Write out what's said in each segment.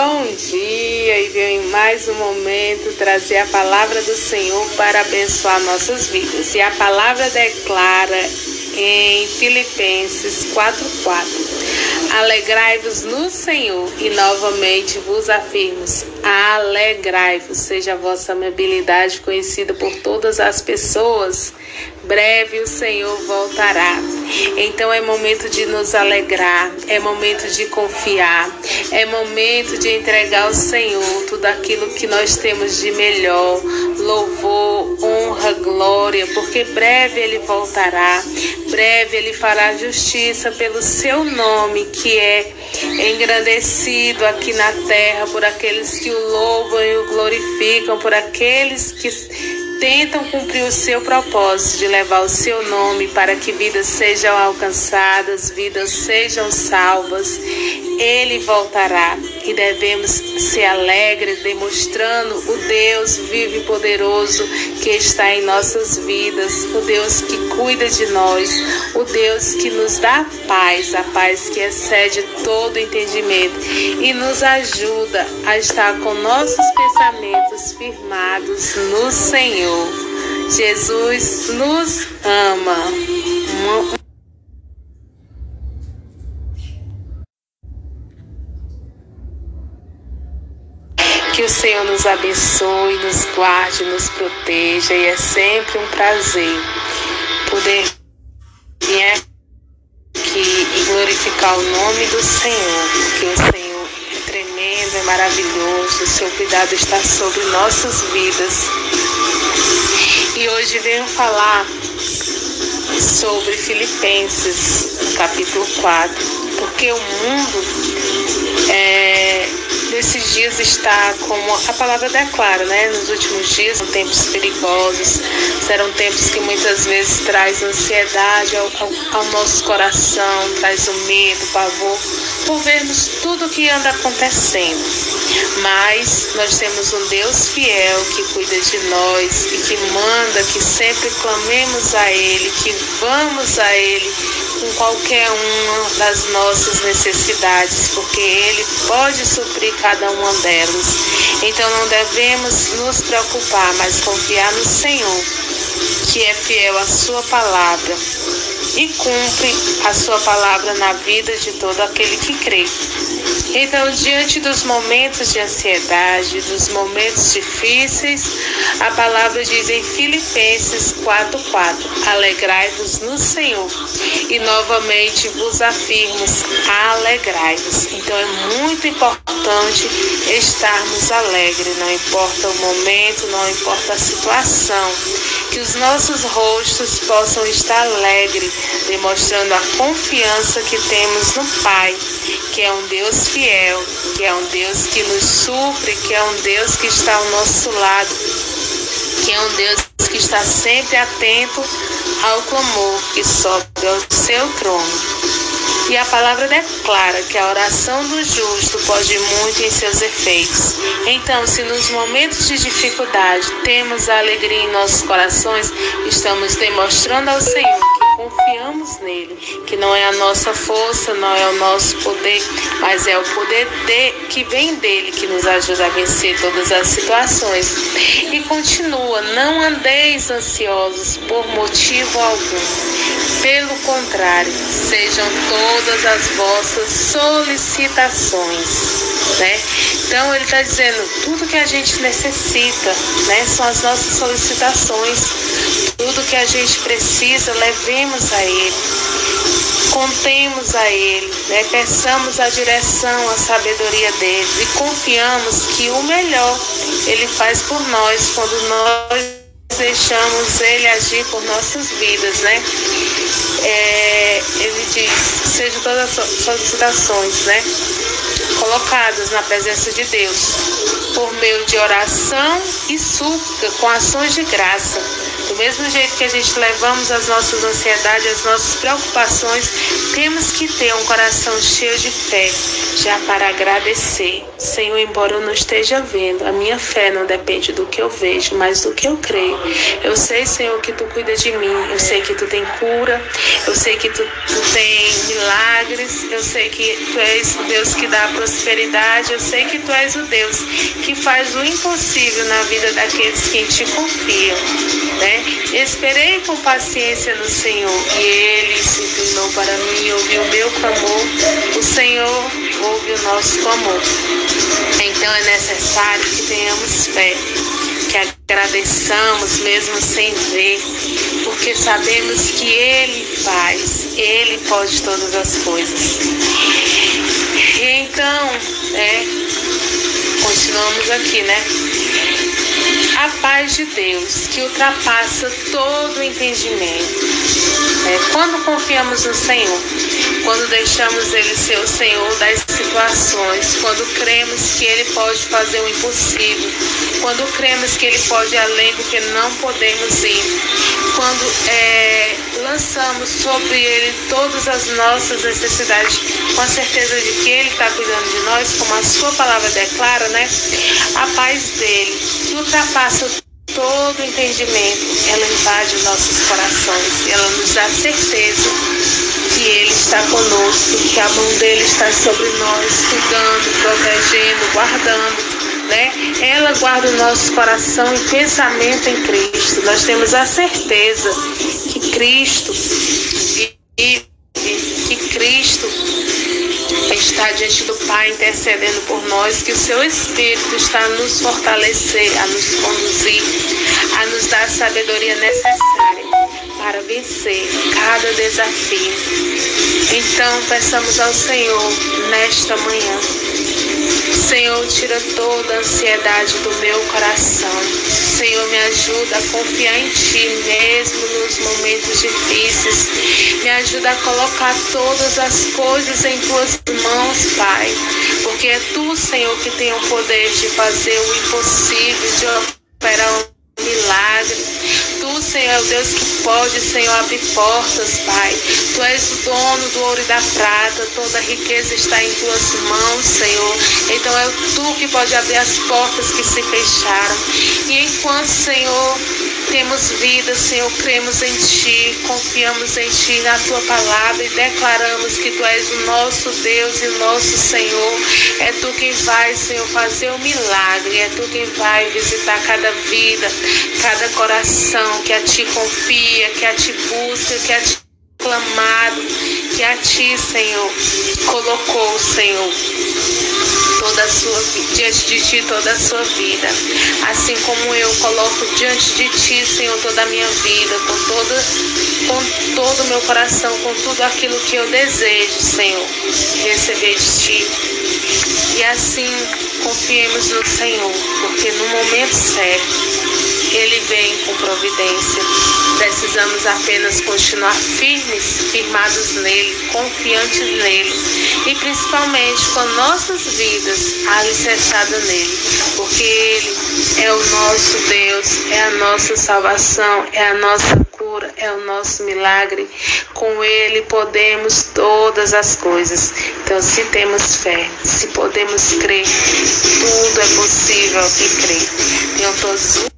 Bom dia e venho em mais um momento trazer a palavra do Senhor para abençoar nossas vidas. E a palavra declara em Filipenses 4:4. Alegrai-vos no Senhor e novamente vos afirmo: alegrai-vos, seja a vossa amabilidade conhecida por todas as pessoas. Breve o Senhor voltará. Então é momento de nos alegrar, é momento de confiar, é momento de entregar ao Senhor tudo aquilo que nós temos de melhor, louvor, honra, glória, porque breve ele voltará, breve ele fará justiça pelo seu nome, que é engrandecido aqui na terra por aqueles que o louvam e o glorificam, por aqueles que tentam cumprir o seu propósito de levar o seu nome para que vidas sejam alcançadas, vidas sejam salvas. Ele voltará e devemos ser alegres, demonstrando o Deus vivo e poderoso que está em nossas vidas, o Deus que cuida de nós, o Deus que nos dá paz, a paz que excede todo entendimento e nos ajuda a estar com nossos pensamentos firmados no Senhor. Jesus nos ama. Que o Senhor nos abençoe, nos guarde, nos proteja e é sempre um prazer poder vir aqui e glorificar o nome do Senhor, porque o Senhor é tremendo, é maravilhoso, o seu cuidado está sobre nossas vidas. E hoje venho falar sobre Filipenses, no capítulo 4, porque o mundo é, nesses dias está como a palavra declara, né? Nos últimos dias são tempos perigosos, serão tempos que muitas vezes traz ansiedade ao, ao, ao nosso coração, traz o medo, o pavor, por vermos tudo o que anda acontecendo. Mas nós temos um Deus fiel que cuida de nós e que manda que sempre clamemos a Ele, que vamos a Ele com qualquer uma das nossas necessidades, porque Ele pode suprir cada uma delas. Então não devemos nos preocupar, mas confiar no Senhor, que é fiel à Sua palavra e cumpre a Sua palavra na vida de todo aquele que crê. Então, diante dos momentos de ansiedade, dos momentos difíceis, a palavra diz em Filipenses 4:4: Alegrai-vos no Senhor. E novamente vos afirmo: alegrai-vos. Então é muito importante estarmos alegres, não importa o momento, não importa a situação, que os nossos rostos possam estar alegres, demonstrando a confiança que temos no Pai, que é um Deus fiel, que é um Deus que nos supre, que é um Deus que está ao nosso lado, que é um Deus que está sempre atento ao clamor que sobe ao seu trono. E a palavra declara que a oração do justo pode muito em seus efeitos. Então, se nos momentos de dificuldade temos a alegria em nossos corações, estamos demonstrando ao Senhor confiamos nele, que não é a nossa força, não é o nosso poder, mas é o poder de, que vem dele que nos ajuda a vencer todas as situações. E continua: não andeis ansiosos por motivo algum. Pelo contrário, sejam todas as vossas solicitações, né? Então ele está dizendo tudo que a gente necessita, né? São as nossas solicitações, tudo que a gente precisa, levemos a Ele, contemos a Ele, né? Peçamos a direção, a sabedoria dele e confiamos que o melhor Ele faz por nós quando nós deixamos Ele agir por nossas vidas, né? É, ele diz, sejam todas as solicitações, né? Colocadas na presença de Deus, por meio de oração e súplica, com ações de graça. Do mesmo jeito que a gente levamos as nossas ansiedades, as nossas preocupações, temos que ter um coração cheio de fé, já para agradecer. Senhor, embora eu não esteja vendo, a minha fé não depende do que eu vejo, mas do que eu creio. Eu sei, Senhor, que tu cuida de mim, eu sei que tu tem cura, eu sei que tu, tu tem milagres, eu sei que tu és o Deus que dá prosperidade, eu sei que tu és o Deus que faz o impossível na vida daqueles que em ti confiam. Né? Esperei com paciência no Senhor e ele se inclinou para mim e ouviu o meu clamor. O Senhor ouve o nosso clamor. Então é necessário que tenhamos fé que agradeçamos mesmo sem ver, porque sabemos que Ele faz, Ele pode todas as coisas. Então, né, continuamos aqui, né? A paz de Deus que ultrapassa todo o entendimento. É, quando confiamos no Senhor, quando deixamos Ele ser o Senhor das situações, quando cremos que Ele pode fazer o impossível, quando cremos que Ele pode ir além do que não podemos ir, quando é, lançamos sobre Ele todas as nossas necessidades, com a certeza de que Ele está cuidando de nós, como a Sua palavra declara, né? A paz dele, que ultrapassa todo entendimento, ela invade os nossos corações, ela nos dá certeza que Ele está conosco, que a mão dele está sobre nós, cuidando, protegendo, guardando. Né? Ela guarda o nosso coração e pensamento em Cristo. Nós temos a certeza que Cristo vive, que Cristo está diante do Pai intercedendo por nós, que o seu Espírito está a nos fortalecer, a nos conduzir, a nos dar a sabedoria necessária para vencer cada desafio. Então, peçamos ao Senhor nesta manhã. Senhor, tira toda a ansiedade do meu coração. Senhor, me ajuda a confiar em Ti mesmo nos momentos difíceis. Me ajuda a colocar todas as coisas em Tuas mãos, Pai. Porque é Tu, Senhor, que tem o poder de fazer o impossível, de operar um milagre. Senhor, é o Deus que pode, Senhor, abrir portas, Pai. Tu és o dono do ouro e da prata. Toda riqueza está em tuas mãos, Senhor. Então é tu que pode abrir as portas que se fecharam. E enquanto, Senhor, temos vida, Senhor, cremos em Ti, confiamos em Ti, na Tua palavra e declaramos que Tu és o nosso Deus e nosso Senhor. É Tu quem vai, Senhor, fazer o milagre, é Tu quem vai visitar cada vida, cada coração que a Ti confia, que a Ti busca, que a Ti clamado, que a Ti, Senhor, colocou, Senhor toda a sua diante de ti toda a sua vida. Assim como eu coloco diante de ti, Senhor, toda a minha vida, com toda com todo o meu coração, com tudo aquilo que eu desejo, Senhor, receber de ti. E assim confiemos no Senhor, porque no momento certo ele vem com providência. Precisamos apenas continuar firmes, firmados nele, confiantes nele e principalmente com nossas vidas alicerçadas nele, porque ele é o nosso Deus, é a nossa salvação, é a nossa cura, é o nosso milagre. Com ele podemos todas as coisas. Então, se temos fé, se podemos crer, tudo é possível que crê. Tenham todos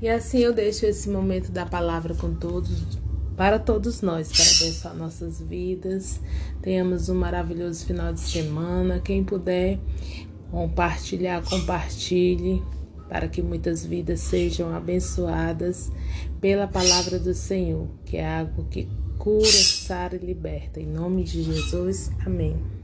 e assim eu deixo esse momento da palavra com todos, para todos nós, para abençoar nossas vidas. Tenhamos um maravilhoso final de semana. Quem puder compartilhar, compartilhe, para que muitas vidas sejam abençoadas pela palavra do Senhor, que é algo que cura, sara e liberta. Em nome de Jesus, amém.